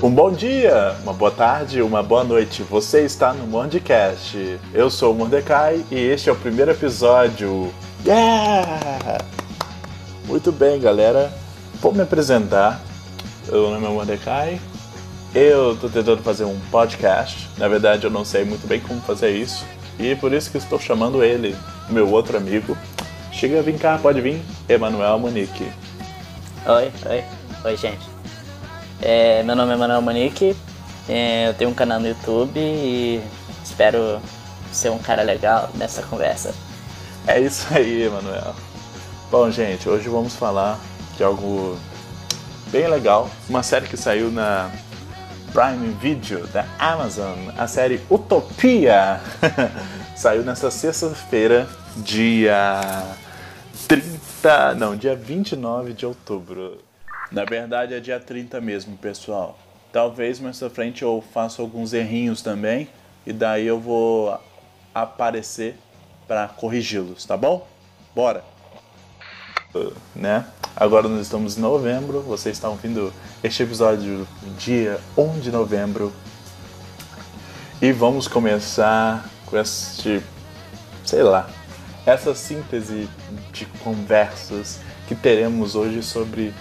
Um bom dia, uma boa tarde, uma boa noite. Você está no Mondcast. Eu sou o Mordecai e este é o primeiro episódio. Yeah! Muito bem, galera. Vou me apresentar. Meu nome é Mordecai. Eu estou tentando fazer um podcast. Na verdade, eu não sei muito bem como fazer isso. E por isso que estou chamando ele, meu outro amigo. Chega, vem cá, pode vir. Emanuel Monique. Oi, oi, oi, gente. É, meu nome é Manuel Monique, é, eu tenho um canal no YouTube e espero ser um cara legal nessa conversa. É isso aí, Manuel. Bom, gente, hoje vamos falar de algo bem legal. Uma série que saiu na Prime Video da Amazon, a série Utopia. saiu nessa sexta-feira, dia 30, não, dia 29 de outubro. Na verdade é dia 30 mesmo, pessoal. Talvez mais pra frente eu faça alguns errinhos também e daí eu vou aparecer para corrigi-los, tá bom? Bora! Uh, né? Agora nós estamos em novembro, vocês estão ouvindo este episódio dia 1 de novembro e vamos começar com este, sei lá, essa síntese de conversas que teremos hoje sobre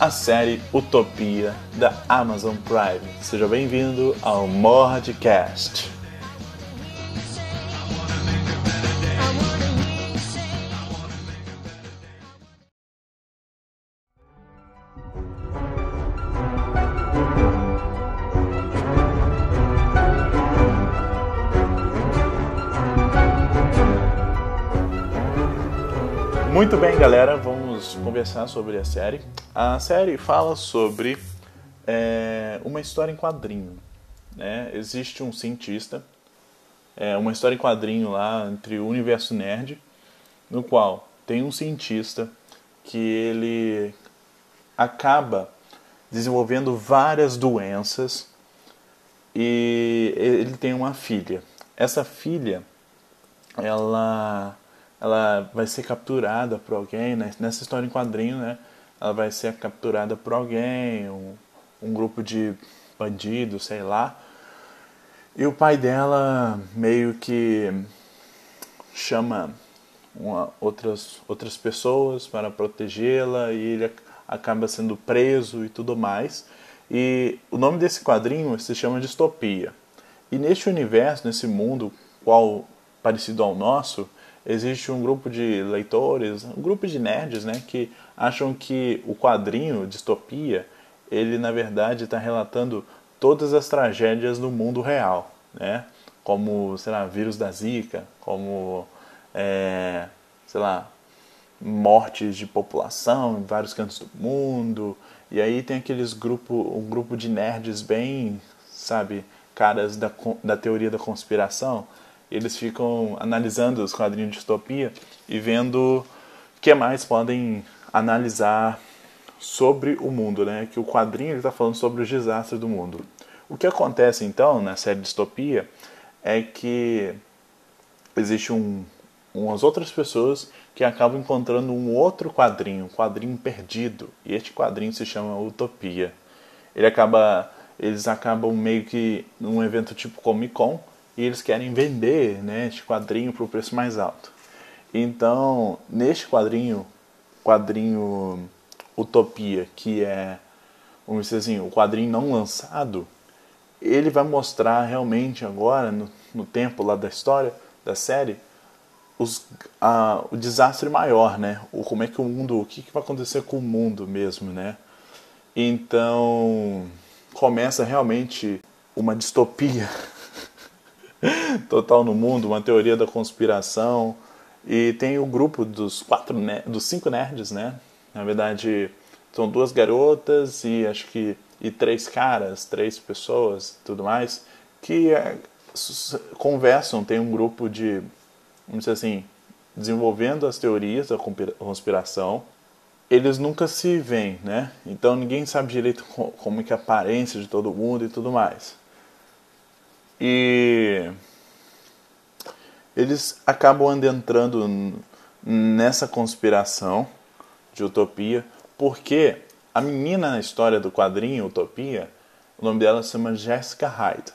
a série Utopia da Amazon Prime. Seja bem-vindo ao Mordcast. Muito bem, galera, conversar sobre a série. A série fala sobre é, uma história em quadrinho. Né? Existe um cientista, é, uma história em quadrinho lá entre o universo nerd, no qual tem um cientista que ele acaba desenvolvendo várias doenças e ele tem uma filha. Essa filha, ela ela vai ser capturada por alguém, né? nessa história em quadrinho, né? Ela vai ser capturada por alguém, um, um grupo de bandidos, sei lá. E o pai dela meio que chama uma, outras, outras pessoas para protegê-la e ele acaba sendo preso e tudo mais. E o nome desse quadrinho se chama Distopia. E neste universo, nesse mundo qual parecido ao nosso, existe um grupo de leitores, um grupo de nerds, né, que acham que o quadrinho Distopia, ele na verdade está relatando todas as tragédias do mundo real, né, como, sei lá, vírus da Zika, como, é, sei lá, mortes de população em vários cantos do mundo, e aí tem aqueles grupo, um grupo de nerds bem, sabe, caras da, da teoria da conspiração, eles ficam analisando os quadrinhos de distopia e vendo o que mais podem analisar sobre o mundo, né? Que o quadrinho está falando sobre os desastres do mundo. O que acontece então na série Distopia é que existe um, umas outras pessoas que acabam encontrando um outro quadrinho, um quadrinho perdido, e este quadrinho se chama Utopia. Ele acaba, eles acabam meio que num evento tipo Comic Con e eles querem vender né, este quadrinho para o preço mais alto. Então, neste quadrinho, quadrinho Utopia, que é, vamos dizer assim, o quadrinho não lançado, ele vai mostrar realmente agora, no, no tempo lá da história, da série, os, a, o desastre maior, né? O, como é que o mundo, o que, que vai acontecer com o mundo mesmo, né? Então, começa realmente uma distopia total no mundo, uma teoria da conspiração. E tem o grupo dos quatro dos cinco nerds, né? Na verdade, são duas garotas e acho que e três caras, três pessoas, tudo mais, que é, conversam, tem um grupo de, vamos dizer assim, desenvolvendo as teorias da conspiração. Eles nunca se veem, né? Então ninguém sabe direito como é é a aparência de todo mundo e tudo mais. E eles acabam entrando nessa conspiração de utopia, porque a menina na história do quadrinho Utopia, O nome dela se chama Jessica Hyde.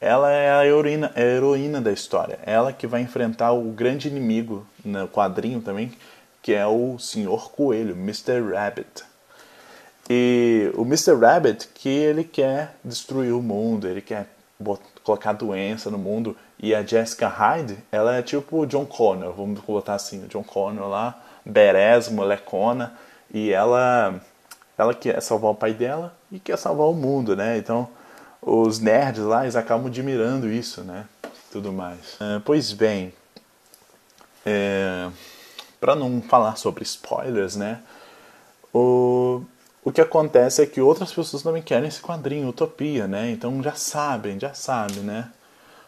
Ela é a heroína, a heroína da história. Ela que vai enfrentar o grande inimigo no quadrinho também, que é o Senhor Coelho, Mr. Rabbit. E o Mr. Rabbit que ele quer destruir o mundo, ele quer colocar doença no mundo. E a Jessica Hyde, ela é tipo o John Connor, vamos botar assim, o John Connor lá, berés, molecona, e ela ela quer salvar o pai dela e quer salvar o mundo, né? Então, os nerds lá, eles acabam admirando isso, né? Tudo mais. É, pois bem, é, para não falar sobre spoilers, né? O, o que acontece é que outras pessoas também querem esse quadrinho, Utopia, né? Então já sabem, já sabem, né?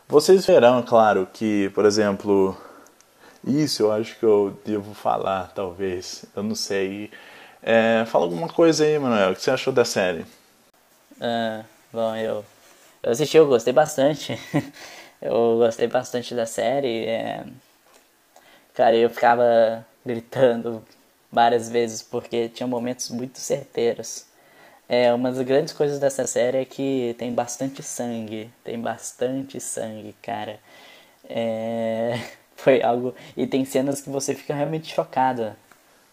Vocês verão, claro, que, por exemplo, isso eu acho que eu devo falar, talvez, eu não sei. É, fala alguma coisa aí, Manuel, o que você achou da série? Ah, bom, eu, eu assisti, eu gostei bastante. eu gostei bastante da série. É... Cara, eu ficava gritando várias vezes porque tinha momentos muito certeiros. É, uma das grandes coisas dessa série é que tem bastante sangue, tem bastante sangue, cara. É, foi algo e tem cenas que você fica realmente chocada.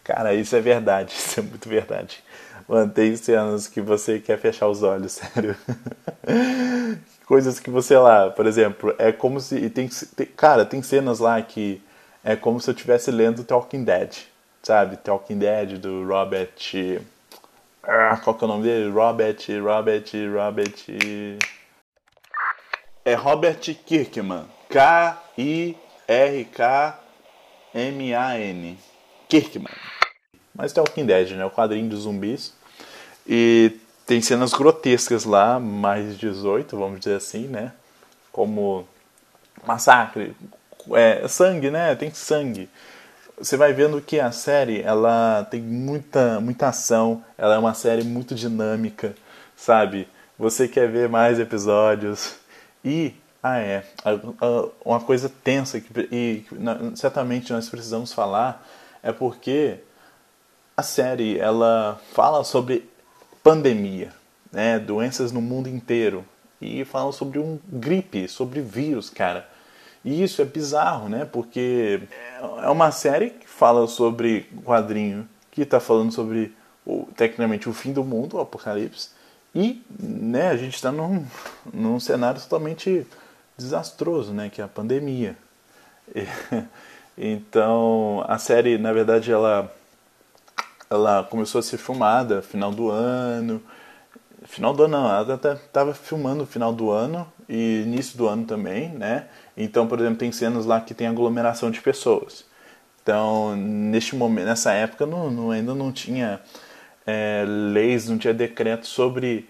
Cara, isso é verdade, isso é muito verdade. Mano, tem cenas que você quer fechar os olhos, sério. Coisas que você lá, por exemplo, é como se. Tem, tem, cara, tem cenas lá que é como se eu estivesse lendo Talking Dead sabe? Talking Dead do Robert. Ah, qual que é o nome dele? Robert, Robert, Robert. É Robert Kirkman. K-I-R-K-M-A-N. Kirkman. Mas Talking Dead, né? O quadrinho dos zumbis. E tem cenas grotescas lá, mais 18, vamos dizer assim, né? Como massacre, é, sangue, né? Tem sangue você vai vendo que a série ela tem muita, muita ação, ela é uma série muito dinâmica, sabe? Você quer ver mais episódios. E, ah é, uma coisa tensa que e, certamente nós precisamos falar é porque a série ela fala sobre pandemia, né, doenças no mundo inteiro e fala sobre um gripe, sobre vírus, cara. E isso é bizarro, né? Porque é uma série que fala sobre quadrinho, que está falando sobre, tecnicamente, o fim do mundo, o apocalipse. E né, a gente está num, num cenário totalmente desastroso, né? Que é a pandemia. E, então, a série, na verdade, ela, ela começou a ser filmada final do ano. Final do ano não, ela estava filmando final do ano e início do ano também, né? Então, por exemplo, tem cenas lá que tem aglomeração de pessoas. Então, neste momento, nessa época, não, não ainda não tinha é, leis, não tinha decreto sobre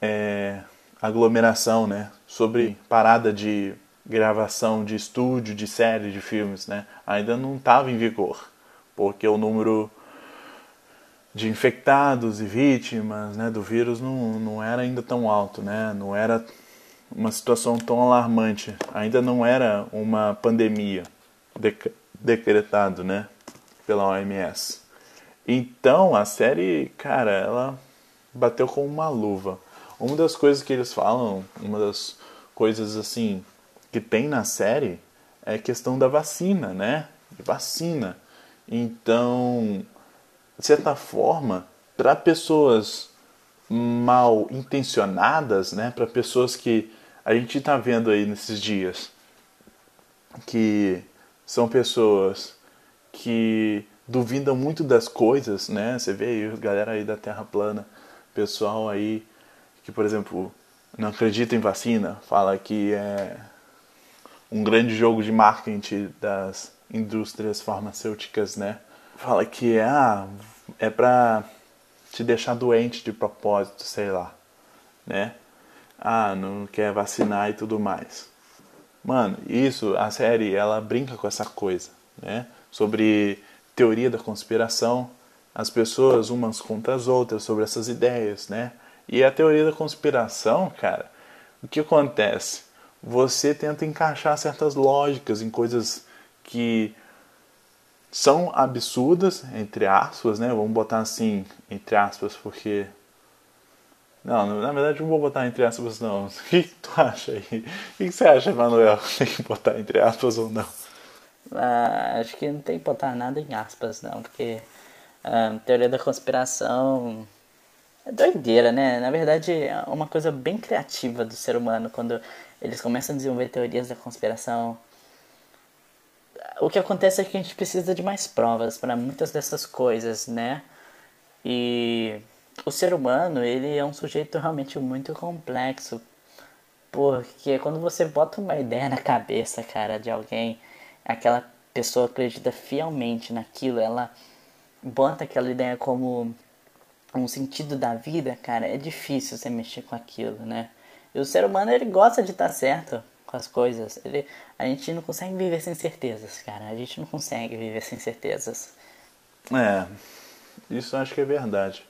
é, aglomeração, né? Sobre parada de gravação de estúdio, de série, de filmes, né? Ainda não estava em vigor, porque o número de infectados e vítimas né, do vírus não, não era ainda tão alto, né? Não era uma situação tão alarmante. Ainda não era uma pandemia dec decretado, né, pela OMS. Então a série, cara, ela bateu com uma luva. Uma das coisas que eles falam, uma das coisas assim que tem na série é a questão da vacina, né? Vacina. Então, de certa forma, para pessoas mal intencionadas, né, para pessoas que a gente está vendo aí nesses dias que são pessoas que duvidam muito das coisas, né? Você vê aí galera aí da Terra plana, pessoal aí que, por exemplo, não acredita em vacina, fala que é um grande jogo de marketing das indústrias farmacêuticas, né? Fala que é, ah, é pra te deixar doente de propósito, sei lá, né? Ah, não quer vacinar e tudo mais. Mano, isso, a série, ela brinca com essa coisa, né? Sobre teoria da conspiração, as pessoas umas contra as outras sobre essas ideias, né? E a teoria da conspiração, cara, o que acontece? Você tenta encaixar certas lógicas em coisas que são absurdas, entre aspas, né? Vamos botar assim, entre aspas, porque Não, na verdade não vou botar entre aspas não. O que, tu acha aí? O que, que você acha, Manuel? Tem que botar entre aspas ou não? Ah, acho que não tem que botar nada em aspas não, porque a ah, teoria da conspiração é doideira, né? Na verdade é uma coisa bem criativa do ser humano quando eles começam a desenvolver teorias da conspiração. O que acontece é que a gente precisa de mais provas para muitas dessas coisas, né? E o ser humano, ele é um sujeito realmente muito complexo. Porque quando você bota uma ideia na cabeça, cara, de alguém, aquela pessoa acredita fielmente naquilo, ela bota aquela ideia como um sentido da vida, cara, é difícil você mexer com aquilo, né? E o ser humano, ele gosta de estar certo com as coisas. Ele, a gente não consegue viver sem certezas, cara. A gente não consegue viver sem certezas. É, isso acho que é verdade.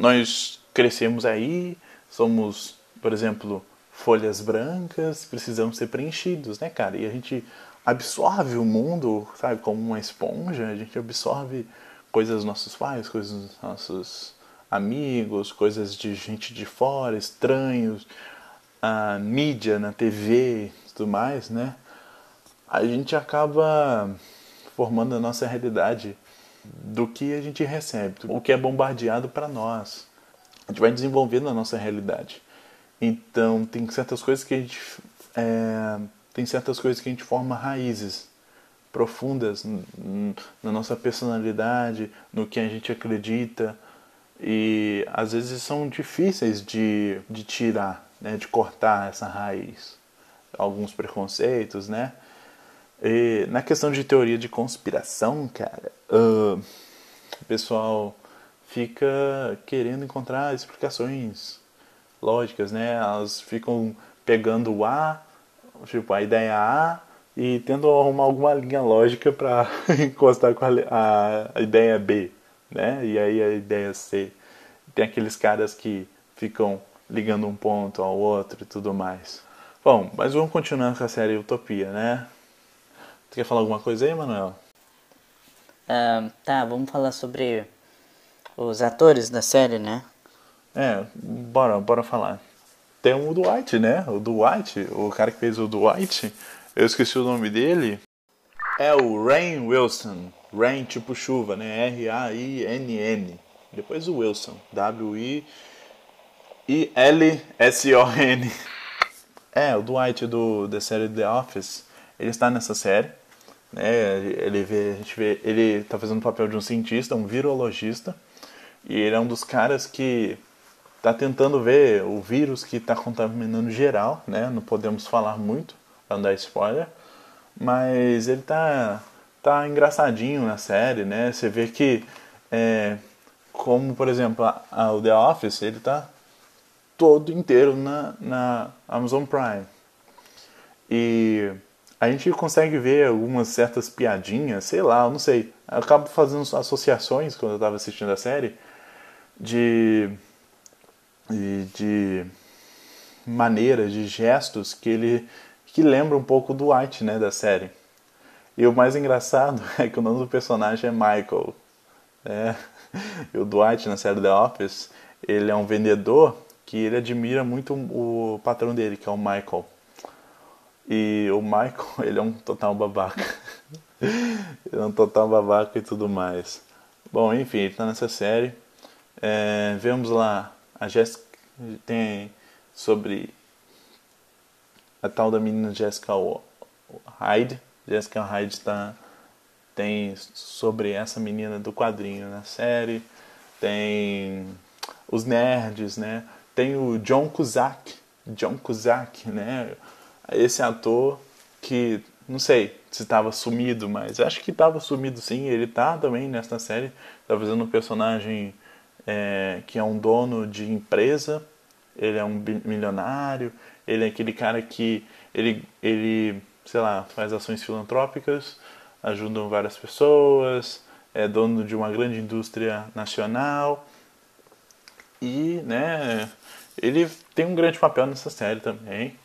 Nós crescemos aí, somos, por exemplo, folhas brancas, precisamos ser preenchidos, né, cara? E a gente absorve o mundo, sabe, como uma esponja, a gente absorve coisas dos nossos pais, coisas dos nossos amigos, coisas de gente de fora, estranhos, a mídia na TV tudo mais, né? A gente acaba formando a nossa realidade do que a gente recebe, o que é bombardeado para nós. A gente vai desenvolvendo a nossa realidade. Então tem certas coisas que a gente é, tem certas coisas que a gente forma raízes profundas na nossa personalidade, no que a gente acredita e às vezes são difíceis de, de tirar, né, de cortar essa raiz. Alguns preconceitos, né? E na questão de teoria de conspiração, cara, uh, o pessoal fica querendo encontrar explicações lógicas, né? Elas ficam pegando o A, tipo a ideia A, e tendo arrumar alguma linha lógica para encostar com a, a, ideia B, né? E aí a ideia C. Tem aqueles caras que ficam ligando um ponto ao outro e tudo mais. Bom, mas vamos continuar com a série Utopia, né? Tu quer falar alguma coisa aí, Manuel? Uh, tá, vamos falar sobre os atores da série, né? É, bora, bora falar. Tem o Dwight, né? O Dwight, o cara que fez o Dwight, eu esqueci o nome dele. É o Rain Wilson. Rain tipo chuva, né? R-A-I-N-N. Depois o Wilson. W-I-I-L-S-O-N. É, o Dwight do, da série The Office. Ele está nessa série. Né? Ele vê, a gente vê, ele está fazendo o papel de um cientista, um virologista, e ele é um dos caras que está tentando ver o vírus que está contaminando geral, né? Não podemos falar muito para não dar spoiler, mas ele tá tá engraçadinho na série, né? Você vê que é, como por exemplo a, a, o The Office, ele tá todo inteiro na, na Amazon Prime e a gente consegue ver algumas certas piadinhas, sei lá, eu não sei. Eu acabo fazendo associações quando eu estava assistindo a série de, de, de maneiras, de gestos que ele que lembra um pouco do White, né, da série. E o mais engraçado é que o nome do personagem é Michael. Né? E o Dwight na série The Office, ele é um vendedor que ele admira muito o patrão dele, que é o Michael. E o Michael, ele é um total babaca. ele é um total babaca e tudo mais. Bom, enfim, ele tá nessa série. É, vemos lá a Jessica tem sobre a tal da menina Jessica Hyde. Jessica Hyde tá, tem sobre essa menina do quadrinho na série. Tem os nerds, né? Tem o John Cusack. John Cusack, né? Esse ator que não sei se estava sumido, mas acho que estava sumido sim. Ele tá também nessa série, tá fazendo um personagem é, que é um dono de empresa. Ele é um milionário. Ele é aquele cara que ele, ele sei lá, faz ações filantrópicas, ajudam várias pessoas, é dono de uma grande indústria nacional e, né, ele tem um grande papel nessa série também.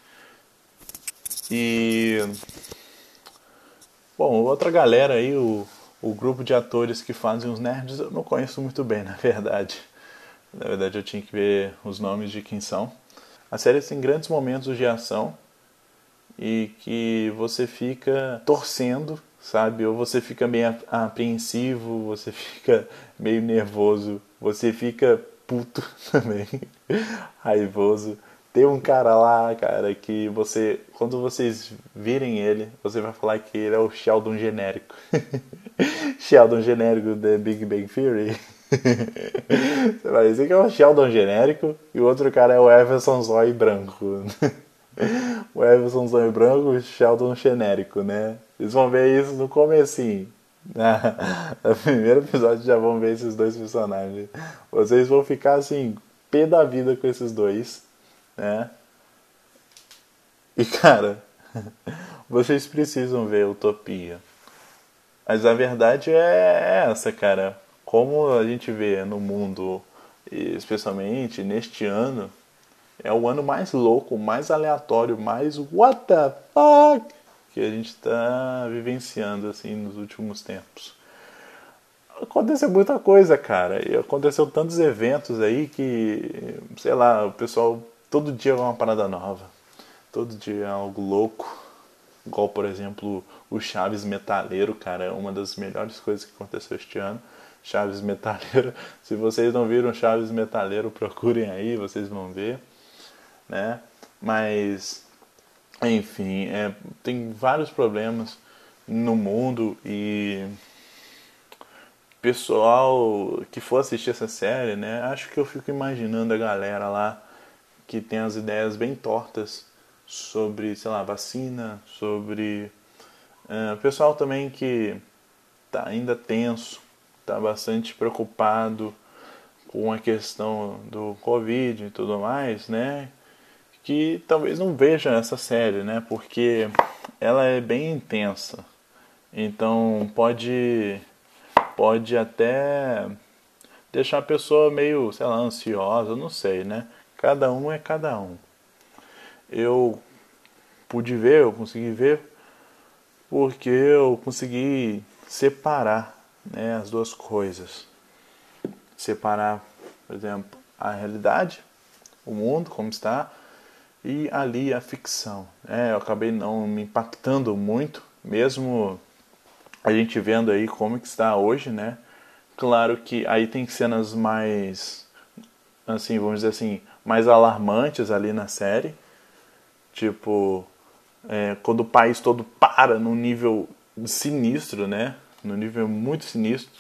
E. Bom, outra galera aí, o, o grupo de atores que fazem os nerds, eu não conheço muito bem, na verdade. Na verdade, eu tinha que ver os nomes de quem são. A série tem grandes momentos de ação e que você fica torcendo, sabe? Ou você fica meio apreensivo, você fica meio nervoso, você fica puto também, raivoso. Tem um cara lá, cara, que você, quando vocês virem ele, você vai falar que ele é o Sheldon genérico. Sheldon genérico da Big Bang Theory. você vai dizer que é o Sheldon genérico e o outro cara é o Everson Zoe branco. o Everson Zoe branco e o Sheldon genérico, né? Vocês vão ver isso no comecinho. No primeiro episódio já vão ver esses dois personagens. Vocês vão ficar assim, pé da vida com esses dois né? E cara, vocês precisam ver Utopia. Mas a verdade é essa, cara. Como a gente vê no mundo, especialmente neste ano, é o ano mais louco, mais aleatório, mais what the fuck que a gente está vivenciando assim nos últimos tempos. Aconteceu muita coisa, cara. E aconteceu tantos eventos aí que, sei lá, o pessoal todo dia é uma parada nova. Todo dia é algo louco. Igual, por exemplo, o Chaves Metaleiro, cara, é uma das melhores coisas que aconteceu este ano. Chaves Metaleiro. Se vocês não viram Chaves Metaleiro, procurem aí, vocês vão ver, né? Mas, enfim, é, tem vários problemas no mundo e pessoal que for assistir essa série, né? Acho que eu fico imaginando a galera lá que tem as ideias bem tortas sobre, sei lá, vacina, sobre uh, pessoal também que está ainda tenso, está bastante preocupado com a questão do Covid e tudo mais, né? Que talvez não veja essa série, né? Porque ela é bem intensa. Então pode pode até deixar a pessoa meio, sei lá, ansiosa, não sei, né? Cada um é cada um. Eu pude ver, eu consegui ver, porque eu consegui separar né, as duas coisas. Separar, por exemplo, a realidade, o mundo como está, e ali a ficção. Né? Eu acabei não me impactando muito, mesmo a gente vendo aí como que está hoje, né? Claro que aí tem cenas mais, assim, vamos dizer assim, mais alarmantes ali na série. Tipo, é, quando o país todo para num nível sinistro, né? No nível muito sinistro.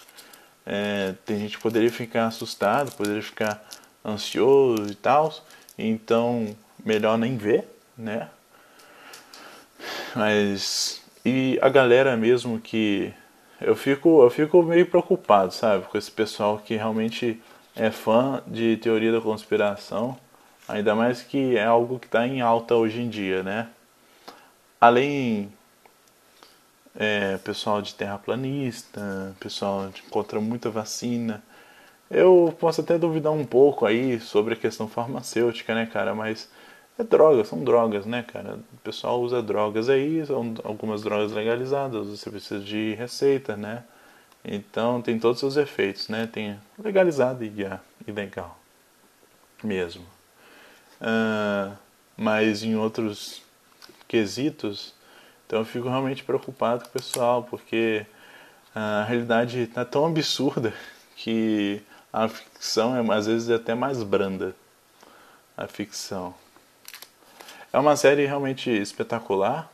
É, tem gente que poderia ficar assustado, poderia ficar ansioso e tal. Então, melhor nem ver, né? Mas e a galera mesmo que eu fico eu fico meio preocupado, sabe, com esse pessoal que realmente é fã de teoria da conspiração, ainda mais que é algo que está em alta hoje em dia, né? Além é, pessoal de terraplanista, pessoal que encontra muita vacina. Eu posso até duvidar um pouco aí sobre a questão farmacêutica, né, cara? Mas é droga, são drogas, né, cara? O pessoal usa drogas aí, são algumas drogas legalizadas, você precisa de receita, né? Então tem todos os seus efeitos, né? Tem legalizado e yeah, ilegal mesmo. Uh, mas em outros quesitos, então eu fico realmente preocupado com o pessoal, porque a realidade está tão absurda que a ficção é às vezes até mais branda. A ficção. É uma série realmente espetacular,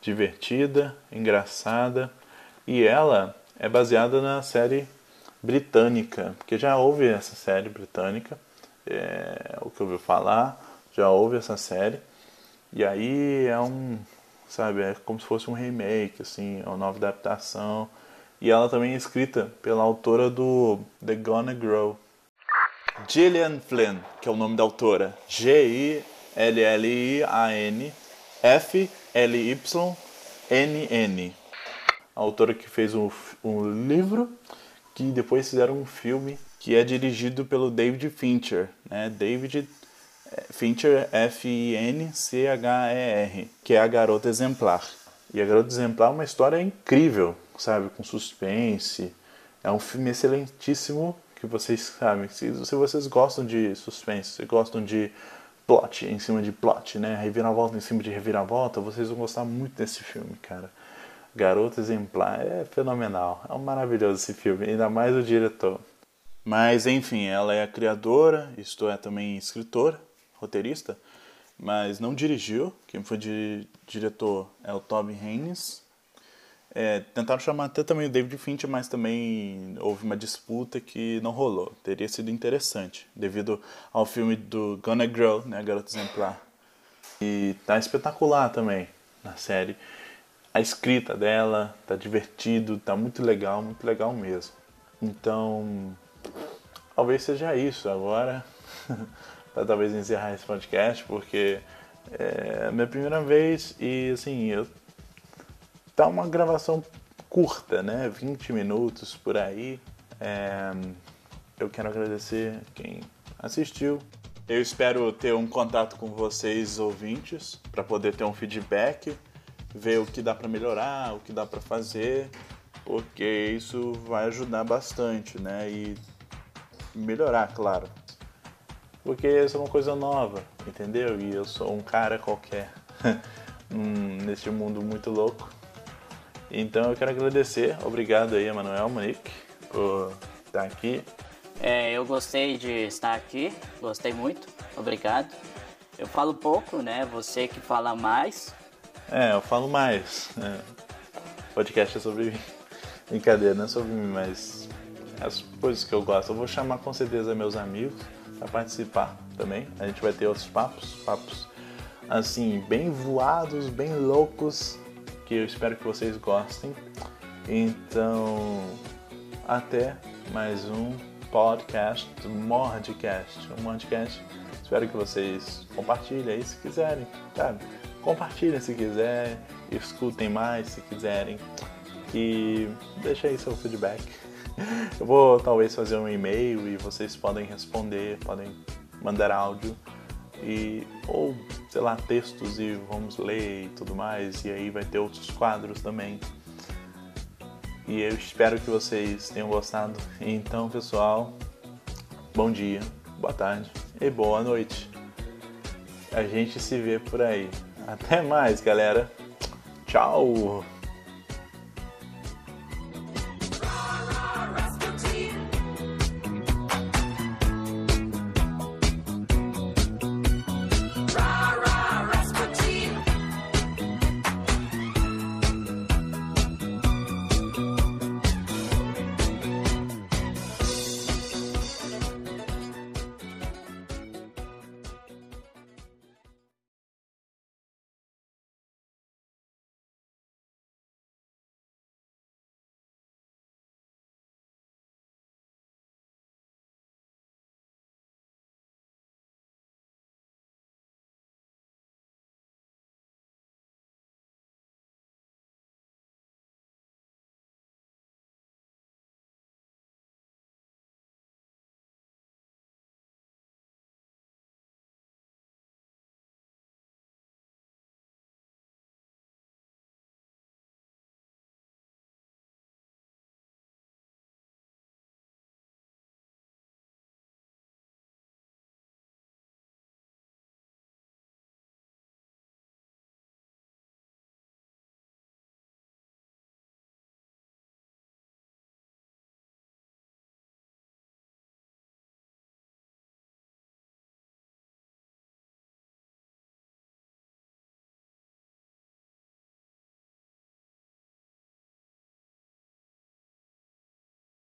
divertida, engraçada e ela é baseada na série britânica, porque já houve essa série britânica, é, o que eu ouvi falar, já houve essa série, e aí é um, sabe, é como se fosse um remake, assim, é uma nova adaptação, e ela também é escrita pela autora do The Gonna Grow, Gillian Flynn, que é o nome da autora, G-I-L-L-I-A-N F-L-Y-N-N a autora que fez um, um livro que depois fizeram um filme que é dirigido pelo David Fincher, né? David eh, Fincher, F-I-N-C-H-E-R, que é a Garota Exemplar. E a Garota Exemplar é uma história incrível, sabe? Com suspense. É um filme excelentíssimo que vocês sabem, se, se vocês gostam de suspense, se gostam de plot em cima de plot, né? Reviravolta em cima de reviravolta, vocês vão gostar muito desse filme, cara. Garota Exemplar é fenomenal, é um maravilhoso esse filme, ainda mais o diretor. Mas enfim, ela é a criadora, isto é também escritora, roteirista, mas não dirigiu. Quem foi di diretor é o Toby Haynes. É, tentaram chamar até também o David Fincher, mas também houve uma disputa que não rolou. Teria sido interessante, devido ao filme do Gonna Girl, né, Garota Exemplar. E tá espetacular também na série. A escrita dela tá divertido, tá muito legal, muito legal mesmo. Então, talvez seja isso agora, para talvez encerrar esse podcast, porque é a minha primeira vez e assim, eu tá uma gravação curta, né? 20 minutos por aí. É, eu quero agradecer quem assistiu. Eu espero ter um contato com vocês, ouvintes, para poder ter um feedback, ver o que dá para melhorar, o que dá para fazer, porque isso vai ajudar bastante, né? E melhorar, claro. Porque isso é uma coisa nova, entendeu? E eu sou um cara qualquer neste mundo muito louco. Então eu quero agradecer, obrigado aí, Emanuel Monique, por estar aqui. É, eu gostei de estar aqui, gostei muito, obrigado. Eu falo pouco, né? Você que fala mais. É, eu falo mais. É. Podcast é sobre mim. Brincadeira, não é sobre mim, mas as coisas que eu gosto. Eu vou chamar com certeza meus amigos para participar também. A gente vai ter outros papos, papos assim, bem voados, bem loucos, que eu espero que vocês gostem. Então, até mais um podcast, Mordcast, um Mordcast. Espero que vocês compartilhem aí se quiserem, sabe? Compartilhem se quiserem, escutem mais se quiserem e deixa aí seu feedback. Eu vou talvez fazer um e-mail e vocês podem responder, podem mandar áudio e ou sei lá textos e vamos ler e tudo mais e aí vai ter outros quadros também. E eu espero que vocês tenham gostado. Então, pessoal, bom dia, boa tarde e boa noite. A gente se vê por aí. Até mais, galera. Tchau.